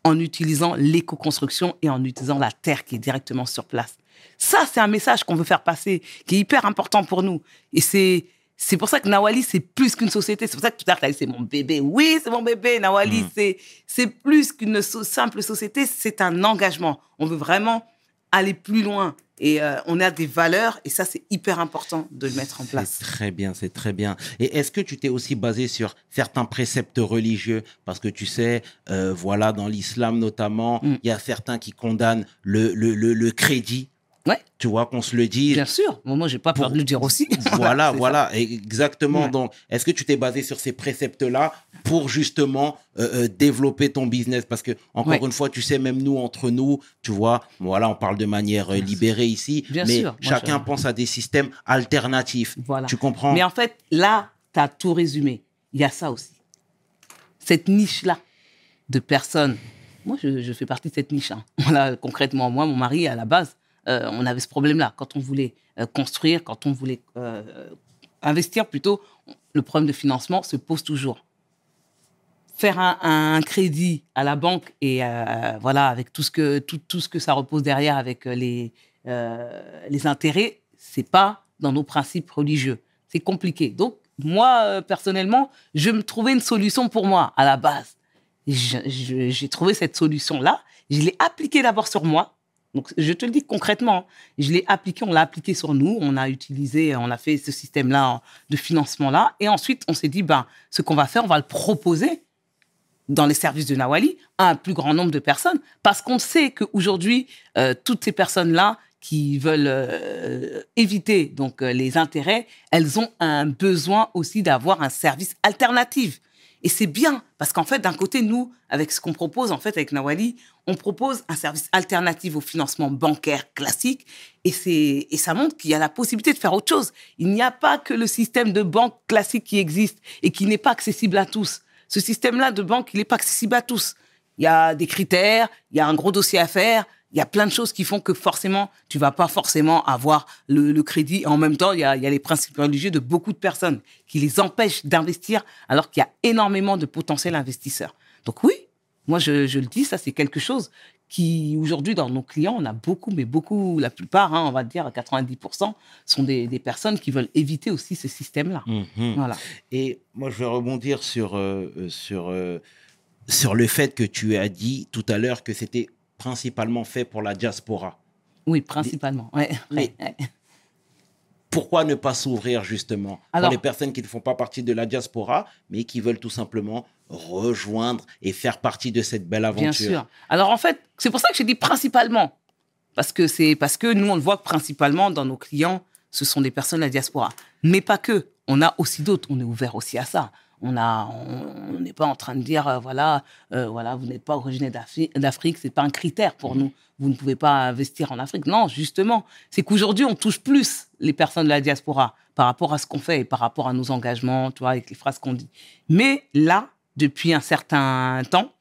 en utilisant l'éco-construction et en utilisant la terre qui est directement sur place. Ça, c'est un message qu'on veut faire passer, qui est hyper important pour nous. Et c'est c'est pour ça que Nawali, c'est plus qu'une société. C'est pour ça que tout à l'heure, tu as dit, c'est mon bébé. Oui, c'est mon bébé. Nawali, Mm. c'est c'est plus qu'une so- simple société, c'est un engagement. On veut vraiment aller plus loin. Et euh, on a des valeurs, et ça, c'est hyper important de le mettre en place. C'est très bien, c'est très bien. Et est-ce que tu t'es aussi basé sur certains préceptes religieux? Parce que tu sais, euh, voilà, dans l'islam notamment, il Mm. y a certains qui condamnent le, le, le, le crédit. Ouais. Tu vois, qu'on se le dise. Bien sûr. Moi, j'ai pas peur Pour- de le dire aussi. Voilà, voilà, exactement. Ouais. Donc, est-ce que tu t'es basé sur ces préceptes-là pour justement euh, euh, développer ton business? Parce que, encore Ouais. une fois, tu sais, même nous, entre nous, tu vois, voilà, on parle de manière euh, libérée ici, Bien mais sûr. Moi, chacun je- pense à des systèmes alternatifs. Voilà. Tu comprends? Mais en fait, là, tu as tout résumé. Il y a ça aussi. Cette niche-là de personnes. Moi, je, je fais partie de cette niche. hein. Voilà, concrètement, moi, mon mari, à la base, euh, on avait ce problème-là. Quand on voulait euh, construire, quand on voulait euh, investir plutôt, le problème de financement se pose toujours. Faire un, un crédit à la banque et voilà, avec tout ce, que, tout, tout ce que ça repose derrière, avec les, les intérêts, c'est pas dans nos principes religieux. C'est compliqué. Donc, moi, personnellement, je me trouvais une solution pour moi à la base. J'ai trouvé cette solution-là. Je l'ai appliquée d'abord sur moi. Donc, je te le dis concrètement. Je l'ai appliqué, on l'a appliqué sur nous. On a utilisé, on a fait ce système-là de financement-là. Et ensuite, on s'est dit, ben, ce qu'on va faire, on va le proposer dans les services de Nawali à un plus grand nombre de personnes parce qu'on sait qu'aujourd'hui, euh, toutes ces personnes-là qui veulent euh, éviter donc euh, les intérêts, elles ont un besoin aussi d'avoir un service alternatif. Et c'est bien parce qu'en fait, d'un côté, nous, avec ce qu'on propose en fait avec Nawali, on propose un service alternatif au financement bancaire classique et c'est et ça montre qu'il y a la possibilité de faire autre chose. Il n'y a pas que le système de banque classique qui existe et qui n'est pas accessible à tous. Ce système-là de banque, il n'est pas accessible à tous. Il y a des critères, il y a un gros dossier à faire, il y a plein de choses qui font que forcément, tu vas pas forcément avoir le, le crédit. En même temps, il y, a, il y a les principes religieux de beaucoup de personnes qui les empêchent d'investir alors qu'il y a énormément de potentiels investisseurs. Donc oui, moi je, je le dis, ça c'est quelque chose qui aujourd'hui dans nos clients, on a beaucoup, mais beaucoup, la plupart, hein, on va dire 90%, sont des, des personnes qui veulent éviter aussi ce système-là. Mhm. Voilà. Et moi, je vais rebondir sur, euh, sur, euh, sur le fait que tu as dit tout à l'heure que c'était principalement fait pour la diaspora. Oui, principalement. Ouais, Mais- ouais, ouais. Pourquoi ne pas s'ouvrir justement Alors- pour les personnes qui ne font pas partie de la diaspora, mais qui veulent tout simplement rejoindre et faire partie de cette belle aventure? Bien sûr. Alors en fait, c'est pour ça que j'ai dit principalement. Parce que c'est parce que nous, on le voit principalement dans nos clients, ce sont des personnes de la diaspora. Mais pas que. On a aussi d'autres. On est ouvert aussi à ça. On a, on on n'est pas en train de dire, euh, voilà, euh, voilà, vous n'êtes pas originaire d'Afri- d'Afrique, c'est pas un critère pour nous. Vous ne pouvez pas investir en Afrique. Non, justement, c'est qu'aujourd'hui, on touche plus les personnes de la diaspora par rapport à ce qu'on fait et par rapport à nos engagements, tu vois, avec les phrases qu'on dit. Mais là, depuis un certain temps,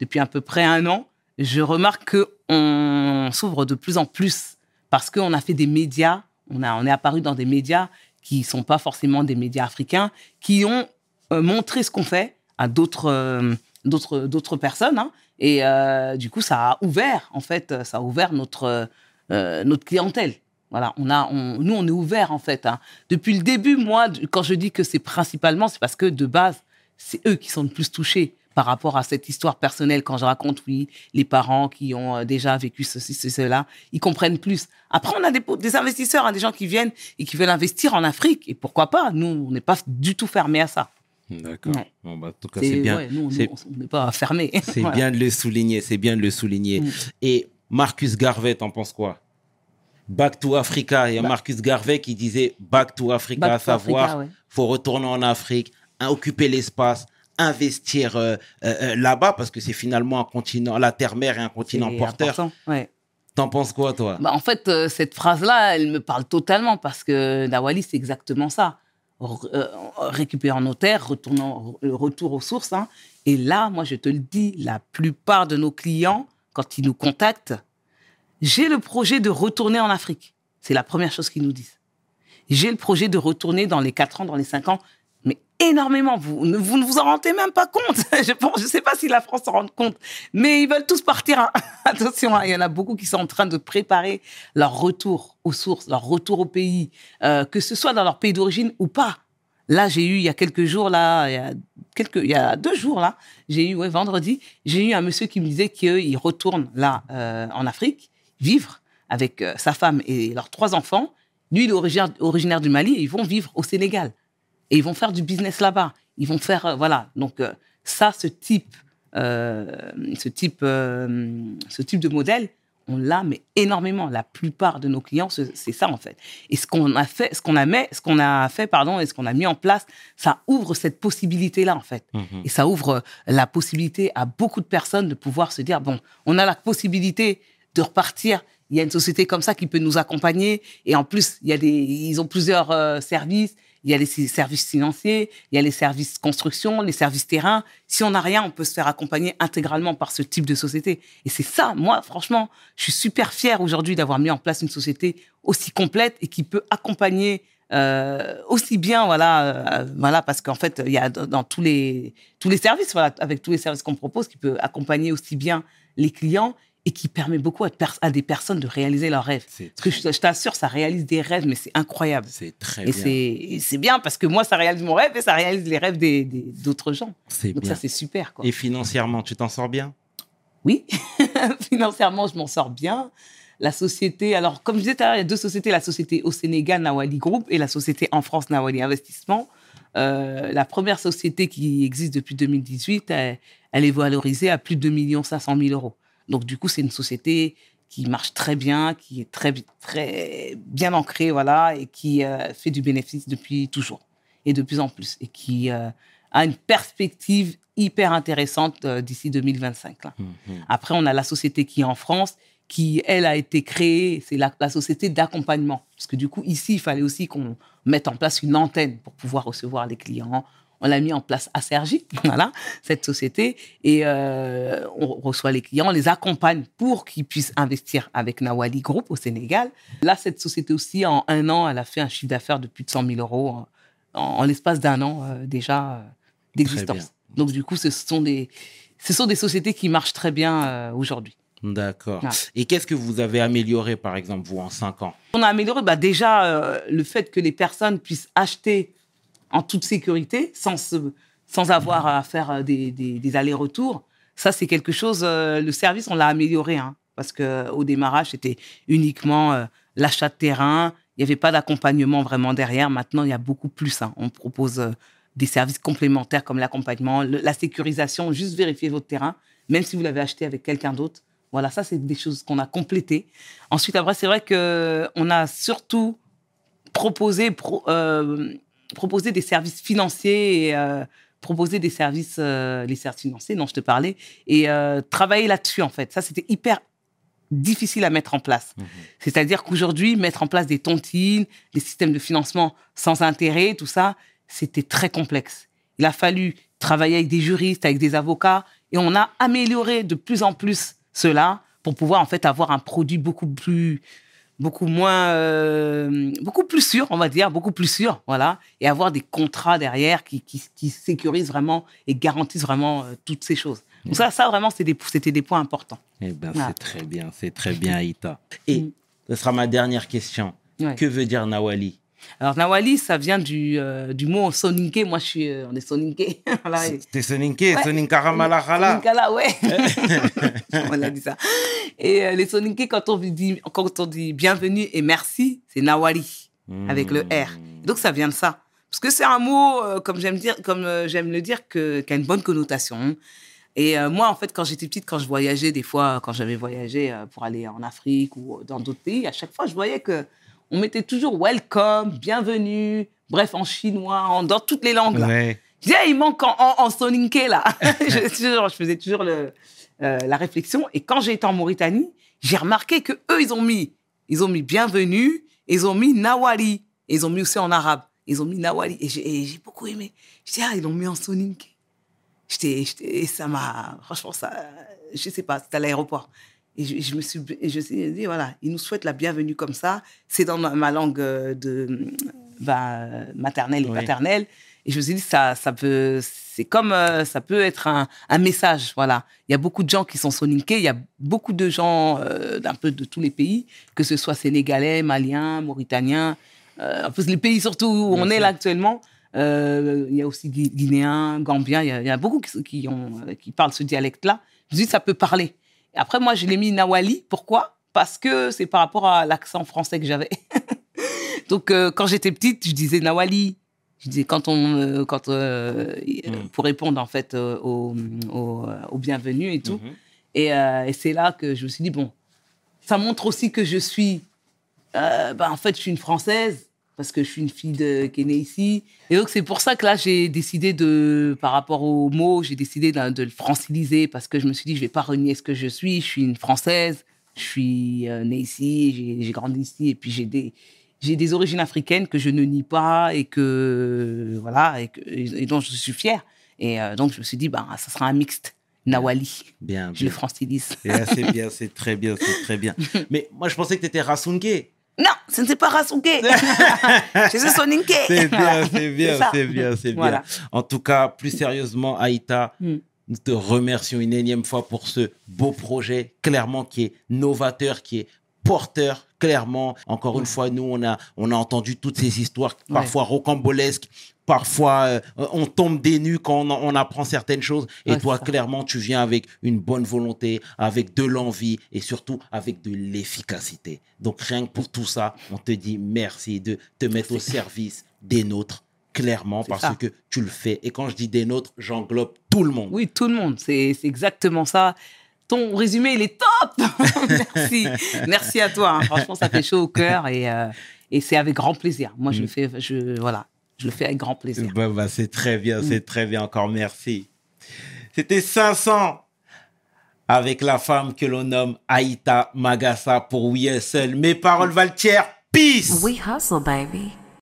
depuis à peu près un an, je remarque que on s'ouvre de plus en plus parce qu'on a fait des médias, on, a, on est apparu dans des médias qui sont pas forcément des médias africains, qui ont euh, montré ce qu'on fait à d'autres euh, d'autres d'autres personnes. hein. et euh, du coup, ça a ouvert, en fait, ça a ouvert notre, notre clientèle. Voilà, on a, nous, on est ouvert, en fait. hein. Depuis le début, moi, quand je dis que c'est principalement, c'est parce que de base, c'est eux qui sont le plus touchés par rapport à cette histoire personnelle. Quand je raconte, oui, les parents qui ont déjà vécu ceci, ceci, cela, ils comprennent plus. Après, on a des investisseurs, hein, des gens qui viennent et qui veulent investir en Afrique. Et pourquoi pas? Nous, on n'est pas du tout fermé à ça. D'accord. Ouais. Bon, bah, en tout cas, c'est bien. ouais, nous, nous, on n'est pas fermé. C'est Voilà. bien de le souligner, c'est bien de le souligner. Mm. Et Marcus Garvey, t'en penses quoi? Back to Africa. Il y a Bah- Marcus Garvey qui disait Back to Africa, Back à to savoir, Africa, ouais. faut retourner en Afrique, hein, occuper l'espace, investir euh, euh, euh, là-bas parce que c'est finalement un continent, la terre-mère est un continent porteur. T'en penses quoi, toi? Bah, en fait, euh, cette phrase-là, elle me parle totalement parce que Nawali, c'est exactement ça. Euh, récupérer nos terres, retournant, le retour aux sources. hein. Et là, moi, je te le dis, la plupart de nos clients, quand ils nous contactent, j'ai le projet de retourner en Afrique. C'est la première chose qu'ils nous disent. J'ai le projet de retourner dans les 4 ans, dans les 5 ans, mais énormément. Vous ne vous, en rendez même pas compte. Je pense, je sais pas si la France s'en rend compte, mais ils veulent tous partir. hein. Attention, hein, il y en a beaucoup qui sont en train de préparer leur retour aux sources, leur retour au pays, euh, que ce soit dans leur pays d'origine ou pas. Là, j'ai eu il y a quelques jours, là, il y a quelques, il y a deux jours là, j'ai eu vendredi, j'ai eu un monsieur qui me disait qu'il retourne là euh, en Afrique vivre avec euh, sa femme et leurs trois enfants. Lui, il est originaire, originaire du Mali et ils vont vivre au Sénégal et ils vont faire du business là-bas. Ils vont faire euh, voilà. Donc euh, ça, ce type, euh, ce type, ce type de modèle, on l'a mais énormément. La plupart de nos clients, c'est ça en fait. Et ce qu'on a fait, ce qu'on a mis, ce qu'on a fait, pardon, et ce qu'on a mis en place, ça ouvre cette possibilité-là en fait. Mhm. Et ça ouvre la possibilité à beaucoup de personnes de pouvoir se dire bon, on a la possibilité de repartir. Il y a une société comme ça qui peut nous accompagner. Et en plus, il y a des, ils ont plusieurs euh, services. Il y a les services financiers, il y a les services construction, les services terrain. Si on n'a rien, on peut se faire accompagner intégralement par ce type de société. Et c'est ça, moi, franchement, je suis super fier aujourd'hui d'avoir mis en place une société aussi complète et qui peut accompagner euh, aussi bien, voilà, euh, voilà, parce qu'en fait, il y a dans tous les tous les services, voilà, avec tous les services qu'on propose, qui peut accompagner aussi bien les clients et qui permet beaucoup à, des personnes de réaliser leurs rêves. Parce que je, je t'assure, ça réalise des rêves, mais c'est incroyable. C'est très Et bien. c'est et c'est bien parce que moi, ça réalise mon rêve et ça réalise les rêves des- des- d'autres gens. C'est Donc bien. ça, c'est super. Quoi. Et financièrement, tu t'en sors bien? Oui, financièrement, je m'en sors bien. La société, alors comme je disais tout à l'heure, il y a deux sociétés, la société au Sénégal, Nawali Group, et la société en France, Nawali Investissement. Euh, la première société qui existe depuis 2018, elle, elle est valorisée à plus de 2 500 000 euros. Donc du coup, c'est une société qui marche très bien, qui est très, très bien ancrée, voilà, et qui euh, fait du bénéfice depuis toujours, et de plus en plus, et qui euh, a une perspective hyper intéressante euh, d'ici 2025. Là. Mhm. Après, on a la société qui est en France, qui, elle, a été créée, c'est la, la société d'accompagnement. Parce que du coup, ici, il fallait aussi qu'on mette en place une antenne pour pouvoir recevoir les clients. On l'a mis en place à Sergi, voilà, cette société. Et euh, on reçoit les clients, on les accompagne pour qu'ils puissent investir avec Nawali Group au Sénégal. Là, cette société aussi, en un an, elle a fait un chiffre d'affaires de plus de 100 000 euros en, en l'espace d'un an euh, déjà euh, d'existence. Donc, du coup, ce sont des, ce sont des sociétés qui marchent très bien aujourd'hui. D'accord. Et qu'est-ce que vous avez amélioré, par exemple, vous, en cinq ans? On a amélioré bah, déjà euh, le fait que les personnes puissent acheter en toute sécurité, sans, sans avoir à faire euh, des, des- allers-retours. Ça, c'est quelque chose, euh, le service, on l'a amélioré. hein, parce qu'au démarrage, c'était uniquement euh, l'achat de terrain. Il n'y avait pas d'accompagnement vraiment derrière. Maintenant, il y a beaucoup plus. hein. On propose euh, des services complémentaires comme l'accompagnement, la sécurisation, juste vérifier votre terrain, même si vous l'avez acheté avec quelqu'un d'autre. Voilà, ça, c'est des choses qu'on a complétées. Ensuite, après, c'est vrai qu'on a surtout proposé, pro- euh, proposé des services financiers et euh, proposé des services, euh, les services financiers dont je te parlais, et euh, travailler là-dessus, en fait. Ça, c'était hyper difficile à mettre en place. Mhm. C'est-à-dire qu'aujourd'hui, mettre en place des tontines, des systèmes de financement sans intérêt, tout ça, c'était très complexe. Il a fallu travailler avec des juristes, avec des avocats, et on a amélioré de plus en plus cela pour pouvoir en fait avoir un produit beaucoup plus beaucoup moins euh, beaucoup plus sûr on va dire beaucoup plus sûr voilà et avoir des contrats derrière qui, qui, qui sécurisent vraiment et garantissent vraiment euh, toutes ces choses donc ça ça vraiment des c'était des points importants Eh ben, c'est très bien, c'est très bien, Aïta. Et Mm. ce sera ma dernière question. Ouais. Que veut dire Nawali? Alors Nawali ça vient du euh, du mot soninké moi je suis euh, on est soninké voilà C'était Soninke, Ouais. Soninkaramalahala. Soninkala, ouais. on a dit ça. Et euh, les Soninké, quand on dit, quand on dit bienvenue et merci, c'est Nawali, avec le R. Hmm. Donc ça vient de ça. Parce que c'est un mot, comme j'aime dire, comme j'aime le dire, que, qui a une bonne connotation. Et euh, moi, en fait, quand j'étais petite, quand je voyageais, des fois, quand j'avais voyagé euh, pour aller en Afrique ou dans d'autres pays, à chaque fois, je voyais que on mettait toujours welcome, bienvenue, bref, en chinois, en- dans toutes les langues. là. Ouais. Je disais, il manque en, en, en soninké, là. je, faisais toujours le, euh, la réflexion. Et quand j'ai été en Mauritanie, j'ai remarqué que eux, ils ont mis, ils ont mis bienvenue, ils ont mis Nawali, et ils ont mis aussi en arabe. Ils ont mis Nawali, et j'ai beaucoup aimé. Je dis, ah, ils l'ont mis en soninké. Et ça m'a, franchement, ça, je sais pas, c'était à l'aéroport. Et je, je me suis, et je suis dit, voilà, ils nous souhaitent la bienvenue comme ça. C'est dans ma, ma langue euh, de, bah, maternelle et Oui. paternelle. Et je me suis dit, ça, ça peut, c'est comme, euh, ça peut être un, un message, voilà. Il y a beaucoup de gens qui sont soninkés, il y a beaucoup de gens euh, d'un peu de tous les pays, que ce soit sénégalais, maliens, mauritaniens, euh, les pays surtout où Bien on est là actuellement. Euh, il y a aussi Gui- Guinéens, Gambiens, il y a, il y a beaucoup qui, qui ont, euh, qui parlent ce dialecte-là. Je me suis dit, ça peut parler. Et après, moi, je l'ai mis Nawali. Pourquoi? Parce que c'est par rapport à l'accent français que j'avais. Donc, euh, quand j'étais petite, je disais Nawali. Je disais quand on, euh, quand euh, Mm. pour répondre en fait euh, au, au, au bienvenu et tout. Mhm. Et, et c'est là que je me suis dit bon, ça montre aussi que je suis, bah, en fait, je suis une française parce que je suis une fille de, qui est née ici. Et donc c'est pour ça que là j'ai décidé de, par rapport au mot, j'ai décidé de, de le franciliser parce que je me suis dit je vais pas renier ce que je suis. Je suis une française, je suis euh, née ici, j'ai- grandi ici et puis j'ai des j'ai des origines africaines que je ne nie pas et que voilà et, que, et dont je suis fière. Et euh, donc je me suis dit bah ça sera un mixte Nawali. Bien, Je le francilise. C'est bien, c'est très bien, c'est très bien. Mais moi, je pensais que tu étais Rasungue. Non, ce n'est pas Rasunke. je suis Soninke. C'est bien, c'est bien, c'est bien, c'est bien. Voilà. En tout cas, plus sérieusement, Aïta, Mm. nous te remercions une énième fois pour ce beau projet, clairement qui est novateur, qui est porteur, clairement. Encore une fois, nous, on a, on a entendu toutes ces histoires, parfois rocambolesques, parfois euh, on tombe des nues quand on, on apprend certaines choses. Et Ouais, toi, clairement, tu viens avec une bonne volonté, avec de l'envie et surtout avec de l'efficacité. Donc, rien que pour tout ça, on te dit merci de te mettre au service des nôtres, clairement, parce ça. que tu le fais. Et quand je dis des nôtres, j'englobe tout le monde. Oui, tout le monde. C'est exactement ça. Ton résumé, il est top. Merci. Merci à toi. hein. Franchement, ça fait chaud au cœur et, euh, et c'est avec grand plaisir. Moi, je Mm. le fais, je, voilà, je le fais avec grand plaisir. Bah, bah, c'est très bien, Mm. c'est très bien. Encore merci. C'était 500 avec la femme que l'on nomme Aïta Magassa pour We Hustle. Mes paroles valent. Peace. We hustle, baby.